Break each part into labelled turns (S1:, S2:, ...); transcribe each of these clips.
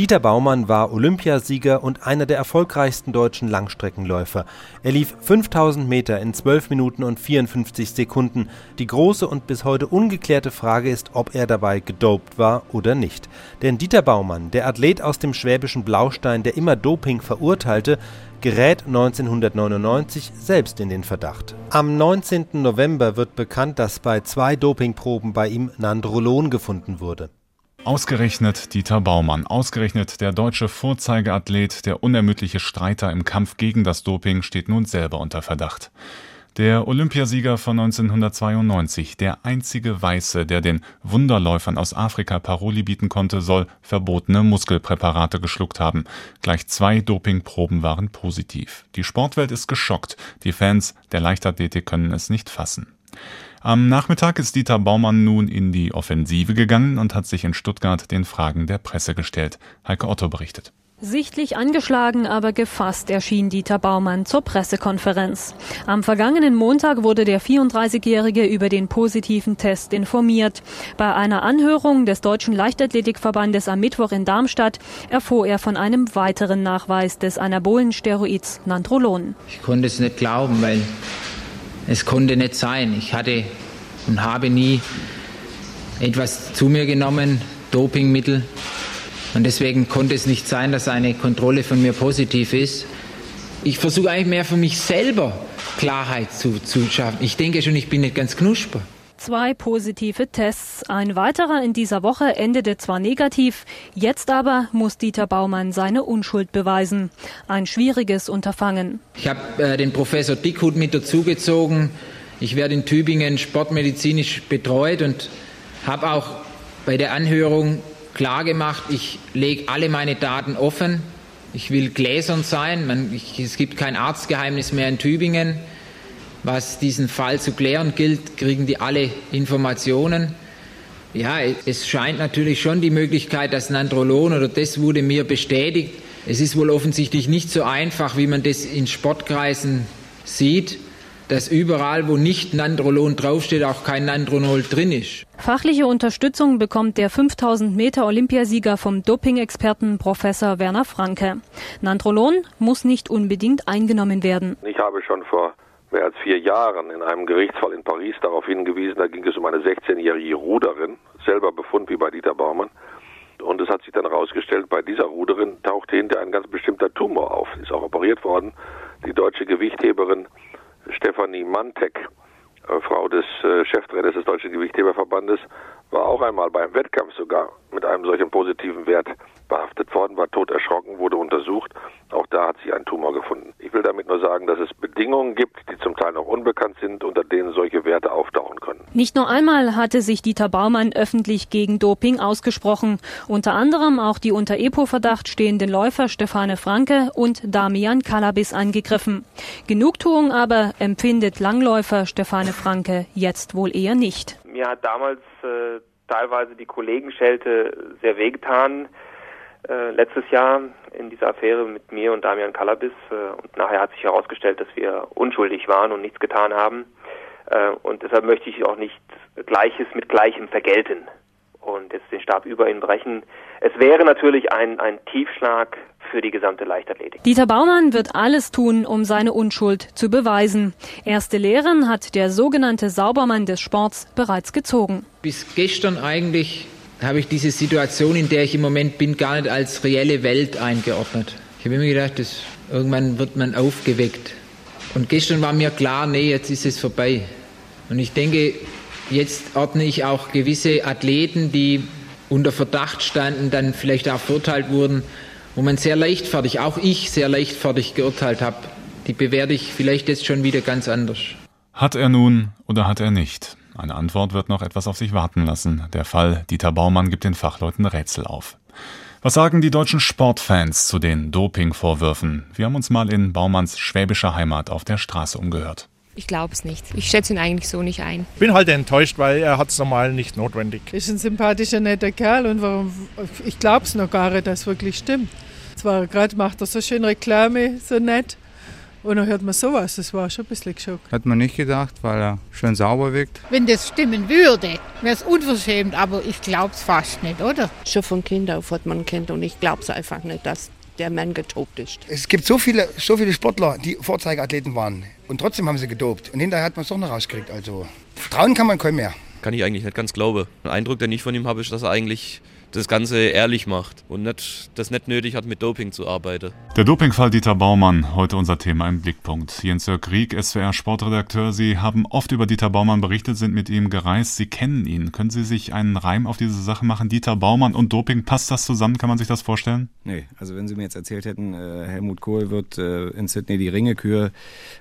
S1: Dieter Baumann war Olympiasieger und einer der erfolgreichsten deutschen Langstreckenläufer. Er lief 5000 Meter in 12 Minuten und 54 Sekunden. Die große und bis heute ungeklärte Frage ist, ob er dabei gedopt war oder nicht. Denn Dieter Baumann, der Athlet aus dem schwäbischen Blaustein, der immer Doping verurteilte, gerät 1999 selbst in den Verdacht. Am 19. November wird bekannt, dass bei zwei Dopingproben bei ihm Nandrolon gefunden wurde.
S2: Ausgerechnet Dieter Baumann, ausgerechnet der deutsche Vorzeigeathlet, der unermüdliche Streiter im Kampf gegen das Doping, steht nun selber unter Verdacht. Der Olympiasieger von 1992, der einzige Weiße, der den Wunderläufern aus Afrika Paroli bieten konnte, soll verbotene Muskelpräparate geschluckt haben. Gleich zwei Dopingproben waren positiv. Die Sportwelt ist geschockt. Die Fans der Leichtathletik können es nicht fassen. Am Nachmittag ist Dieter Baumann nun in die Offensive gegangen und hat sich in Stuttgart den Fragen der Presse gestellt. Heike Otto berichtet.
S3: Sichtlich angeschlagen, aber gefasst erschien Dieter Baumann zur Pressekonferenz. Am vergangenen Montag wurde der 34-Jährige über den positiven Test informiert. Bei einer Anhörung des Deutschen Leichtathletikverbandes am Mittwoch in Darmstadt erfuhr er von einem weiteren Nachweis des Anabolensteroids Nandrolon.
S4: Ich konnte es nicht glauben, weil es konnte nicht sein. Ich hatte und habe nie etwas zu mir genommen, Dopingmittel, und deswegen konnte es nicht sein, dass eine Kontrolle von mir positiv ist. Ich versuche eigentlich mehr für mich selber Klarheit zu, zu schaffen. Ich denke schon, ich bin nicht ganz knusper.
S3: Zwei positive Tests. Ein weiterer in dieser Woche endete zwar negativ, jetzt aber muss Dieter Baumann seine Unschuld beweisen. Ein schwieriges Unterfangen.
S4: Ich habe äh, den Professor Dickhut mit dazugezogen. Ich werde in Tübingen sportmedizinisch betreut und habe auch bei der Anhörung klar gemacht, ich lege alle meine Daten offen. Ich will gläsern sein. Man, ich, es gibt kein Arztgeheimnis mehr in Tübingen. Was diesen Fall zu klären gilt, kriegen die alle Informationen. Ja, es scheint natürlich schon die Möglichkeit, dass Nandrolon oder das wurde mir bestätigt. Es ist wohl offensichtlich nicht so einfach, wie man das in Sportkreisen sieht dass überall, wo nicht Nandrolon draufsteht, auch kein Nandronol drin ist.
S3: Fachliche Unterstützung bekommt der 5000 Meter Olympiasieger vom Doping-Experten Professor Werner Franke. Nandrolon muss nicht unbedingt eingenommen werden.
S5: Ich habe schon vor mehr als vier Jahren in einem Gerichtsfall in Paris darauf hingewiesen, da ging es um eine 16-jährige Ruderin, selber Befund wie bei Dieter Baumann. Und es hat sich dann herausgestellt, bei dieser Ruderin tauchte hinter ein ganz bestimmter Tumor auf. Ist auch operiert worden. Die deutsche Gewichtheberin Stefanie Mantek, äh, Frau des äh, Cheftrainers des Deutschen Gewichtheberverbandes, war auch einmal beim Wettkampf sogar mit einem solchen positiven Wert behaftet worden, war tot erschrocken, wurde untersucht. Auch da hat sie einen Tumor gefunden. Ich will damit nur sagen, dass es Bedingungen gibt, die zum Teil noch unbekannt sind, unter denen solche Werte auftauchen können.
S3: Nicht nur einmal hatte sich Dieter Baumann öffentlich gegen Doping ausgesprochen. Unter anderem auch die unter EPO-Verdacht stehenden Läufer Stefane Franke und Damian Kalabis angegriffen. Genugtuung aber empfindet Langläufer Stefane Franke jetzt wohl eher nicht.
S6: Mir hat damals äh, teilweise die Kollegenschelte sehr wehgetan äh, letztes Jahr in dieser Affäre mit mir und Damian Kalabis. Äh, und nachher hat sich herausgestellt, dass wir unschuldig waren und nichts getan haben. Äh, und deshalb möchte ich auch nicht Gleiches mit Gleichem vergelten und jetzt den Stab über ihn brechen. Es wäre natürlich ein, ein Tiefschlag für die gesamte Leichtathletik.
S3: Dieter Baumann wird alles tun, um seine Unschuld zu beweisen. Erste Lehren hat der sogenannte Saubermann des Sports bereits gezogen.
S4: Bis gestern eigentlich habe ich diese Situation, in der ich im Moment bin, gar nicht als reelle Welt eingeordnet. Ich habe immer gedacht, dass irgendwann wird man aufgeweckt. Und gestern war mir klar, nee, jetzt ist es vorbei. Und ich denke, jetzt ordne ich auch gewisse Athleten, die unter Verdacht standen, dann vielleicht auch verurteilt wurden, wo man sehr leichtfertig, auch ich sehr leichtfertig geurteilt habe. Die bewerte ich vielleicht jetzt schon wieder ganz anders.
S2: Hat er nun oder hat er nicht? Eine Antwort wird noch etwas auf sich warten lassen. Der Fall Dieter Baumann gibt den Fachleuten Rätsel auf. Was sagen die deutschen Sportfans zu den Dopingvorwürfen? Wir haben uns mal in Baumanns schwäbischer Heimat auf der Straße umgehört.
S7: Ich glaube es nicht. Ich schätze ihn eigentlich so nicht ein.
S8: Bin halt enttäuscht, weil er hat es normal nicht notwendig.
S9: Ist ein sympathischer, netter Kerl und warum, ich glaube es noch gar nicht, dass es wirklich stimmt. Zwar gerade macht er so schön Reklame, so nett. Und dann hört man sowas, das war schon ein bisschen geschockt.
S10: Hat man nicht gedacht, weil er schön sauber wirkt.
S11: Wenn das stimmen würde, wäre es unverschämt, aber ich glaube es fast nicht, oder?
S12: Schon von Kind auf hat man kennt und ich glaube es einfach nicht, dass der Mann getobt ist.
S13: Es gibt so viele, so viele Sportler, die Vorzeigeathleten waren und trotzdem haben sie gedopt. Und hinterher hat man es doch noch rausgekriegt. Also trauen kann man kaum mehr.
S14: Kann ich eigentlich nicht ganz glauben. Ein Eindruck, den ich von ihm habe, ist, dass er eigentlich das Ganze ehrlich macht und nicht, das nicht nötig hat, mit Doping zu arbeiten.
S2: Der Dopingfall Dieter Baumann, heute unser Thema im Blickpunkt. Jens-Jörg Rieck, SWR Sportredakteur. Sie haben oft über Dieter Baumann berichtet, sind mit ihm gereist. Sie kennen ihn. Können Sie sich einen Reim auf diese Sache machen? Dieter Baumann und Doping, passt das zusammen? Kann man sich das vorstellen?
S15: Nee, also wenn Sie mir jetzt erzählt hätten, äh, Helmut Kohl wird äh, in Sydney die Ringekür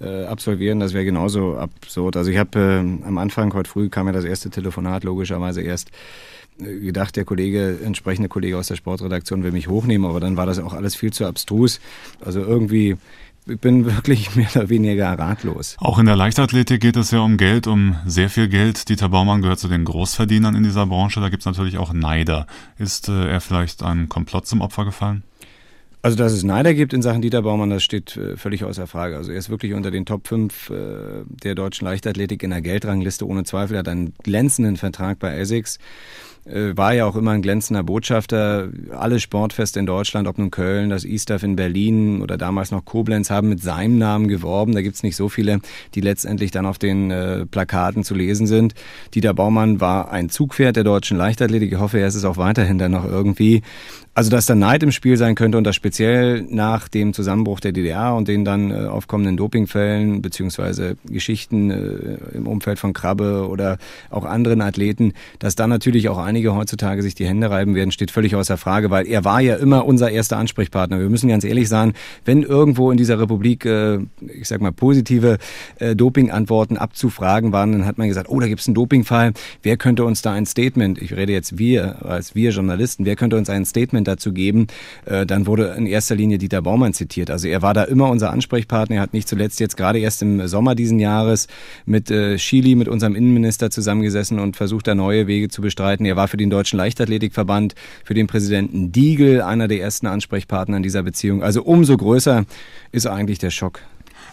S15: äh, absolvieren, das wäre genauso absurd. Also ich habe am Anfang, heute früh kam ja das erste Telefonat logischerweise erst gedacht, der Kollege, entsprechende Kollege aus der Sportredaktion will mich hochnehmen, aber dann war das auch alles viel zu abstrus. Also irgendwie ich bin wirklich mehr oder weniger ratlos.
S2: Auch in der Leichtathletik geht es ja um Geld, um sehr viel Geld. Dieter Baumann gehört zu den Großverdienern in dieser Branche. Da gibt es natürlich auch Neider. Ist äh, er vielleicht einem Komplott zum Opfer gefallen?
S15: Also, dass es Neider gibt in Sachen Dieter Baumann, das steht äh, völlig außer Frage. Also, er ist wirklich unter den Top 5 äh, der deutschen Leichtathletik in der Geldrangliste ohne Zweifel. Er hat einen glänzenden Vertrag bei Essex. Äh, war ja auch immer ein glänzender Botschafter. Alle Sportfeste in Deutschland, ob nun Köln, das Easterf in Berlin oder damals noch Koblenz, haben mit seinem Namen geworben. Da gibt's nicht so viele, die letztendlich dann auf den äh, Plakaten zu lesen sind. Dieter Baumann war ein Zugpferd der deutschen Leichtathletik. Ich hoffe, er ist es auch weiterhin dann noch irgendwie. Also, dass da Neid im Spiel sein könnte und das speziell nach dem Zusammenbruch der DDR und den dann äh, aufkommenden Dopingfällen beziehungsweise Geschichten äh, im Umfeld von Krabbe oder auch anderen Athleten, dass da natürlich auch einige heutzutage sich die Hände reiben werden, steht völlig außer Frage, weil er war ja immer unser erster Ansprechpartner. Wir müssen ganz ehrlich sein, wenn irgendwo in dieser Republik, äh, ich sag mal, positive äh, Dopingantworten abzufragen waren, dann hat man gesagt, oh, da gibt's einen Dopingfall. Wer könnte uns da ein Statement, ich rede jetzt wir als wir Journalisten, wer könnte uns ein Statement Statement dazu geben, äh, dann wurde in erster Linie Dieter Baumann zitiert. Also er war da immer unser Ansprechpartner. Er hat nicht zuletzt jetzt gerade erst im Sommer diesen Jahres mit äh, Chili, mit unserem Innenminister zusammengesessen und versucht da neue Wege zu bestreiten. Er war für den Deutschen Leichtathletikverband, für den Präsidenten Diegel einer der ersten Ansprechpartner in dieser Beziehung. Also umso größer ist eigentlich der Schock.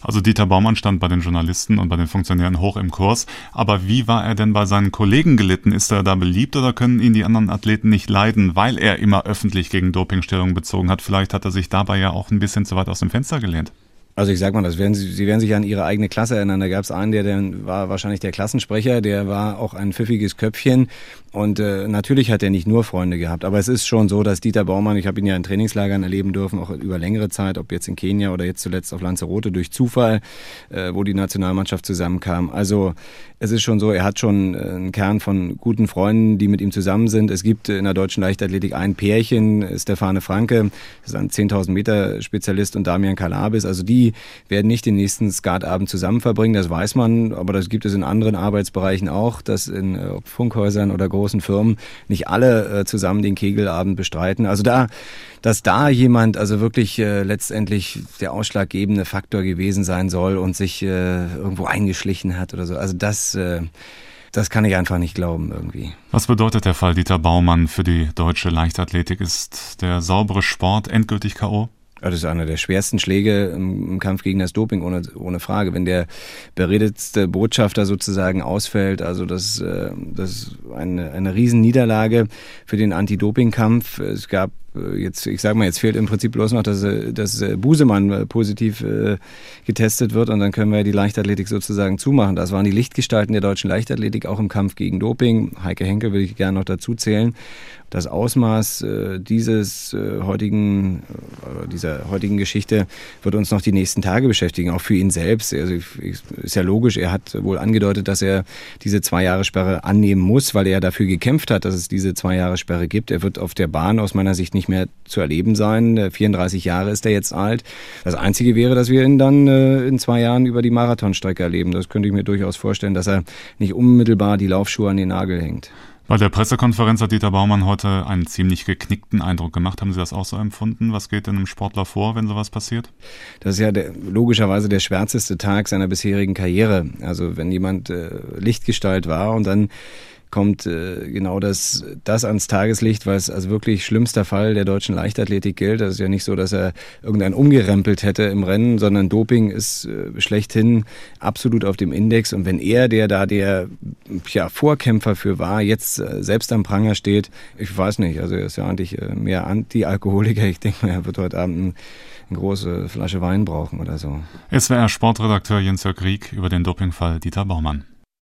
S2: Also Dieter Baumann stand bei den Journalisten und bei den Funktionären hoch im Kurs. Aber wie war er denn bei seinen Kollegen gelitten? Ist er da beliebt oder können ihn die anderen Athleten nicht leiden, weil er immer öffentlich gegen Dopingstellung bezogen hat? Vielleicht hat er sich dabei ja auch ein bisschen zu weit aus dem Fenster gelehnt.
S15: Also ich sag mal, das werden Sie, Sie werden sich an Ihre eigene Klasse erinnern. Da gab es einen, der, der war wahrscheinlich der Klassensprecher, der war auch ein pfiffiges Köpfchen. Und äh, natürlich hat er nicht nur Freunde gehabt. Aber es ist schon so, dass Dieter Baumann, ich habe ihn ja in Trainingslagern erleben dürfen, auch über längere Zeit, ob jetzt in Kenia oder jetzt zuletzt auf Lanzarote durch Zufall, äh, wo die Nationalmannschaft zusammenkam. Also es ist schon so, er hat schon äh, einen Kern von guten Freunden, die mit ihm zusammen sind. Es gibt in der deutschen Leichtathletik ein Pärchen, Stefane Franke, das ist ein 10.000 Meter Spezialist und Damian Kalabis. Also die werden nicht den nächsten Skatabend zusammen verbringen, das weiß man. Aber das gibt es in anderen Arbeitsbereichen auch, dass in äh, Funkhäusern oder großen Firmen nicht alle äh, zusammen den Kegelabend bestreiten. Also da, dass da jemand also wirklich äh, letztendlich der ausschlaggebende Faktor gewesen sein soll und sich äh, irgendwo eingeschlichen hat oder so. Also das äh, das kann ich einfach nicht glauben irgendwie.
S2: Was bedeutet der Fall Dieter Baumann für die deutsche Leichtathletik? Ist der saubere Sport endgültig K.O.?
S15: Das ist einer der schwersten Schläge im, Kampf gegen das Doping, ohne, ohne Frage. Wenn der beredetste Botschafter sozusagen ausfällt, also das, äh, das ist eine, eine Riesenniederlage für den Anti-Doping-Kampf. Es gab jetzt, ich sage mal, jetzt fehlt im Prinzip bloß noch, dass, äh, dass äh, Busemann positiv getestet wird und dann können wir die Leichtathletik sozusagen zumachen. Das waren die Lichtgestalten der deutschen Leichtathletik, auch im Kampf gegen Doping. Heike Henkel will ich gerne noch dazu zählen. Das Ausmaß dieses heutigen, dieser heutigen Geschichte wird uns noch die nächsten Tage beschäftigen, auch für ihn selbst. Also ist ja logisch, er hat wohl angedeutet, dass er diese zwei Jahre Sperre annehmen muss, weil er dafür gekämpft hat, dass es diese zwei Jahre Sperre gibt. Er wird auf der Bahn aus meiner Sicht nicht mehr zu erleben sein. 34 Jahre ist er jetzt alt. Das Einzige wäre, dass wir ihn dann äh, in zwei Jahren über die Marathonstrecke erleben. Das könnte ich mir durchaus vorstellen, dass er nicht unmittelbar die Laufschuhe an den Nagel hängt.
S2: Bei der Pressekonferenz hat Dieter Baumann heute einen ziemlich geknickten Eindruck gemacht. Haben Sie das auch so empfunden? Was geht denn einem Sportler vor, wenn sowas passiert?
S15: Das ist ja der, logischerweise der schwärzeste Tag seiner bisherigen Karriere. Also wenn jemand äh, Lichtgestalt war und dann kommt äh, genau das, das ans Tageslicht, was als wirklich schlimmster Fall der deutschen Leichtathletik gilt. Das ist ja nicht so, dass er irgendeinen umgerempelt hätte im Rennen, sondern Doping ist äh, schlechthin absolut auf dem Index. Und wenn er, der da der ja, Vorkämpfer für war, jetzt äh, selbst am Pranger steht, ich weiß nicht, also er ist ja eigentlich äh, mehr Anti-Alkoholiker. Ich denke mal, er wird heute Abend ein, eine große Flasche Wein brauchen oder so.
S2: SWR Sportredakteur Jens Rieck über den Dopingfall Dieter Baumann.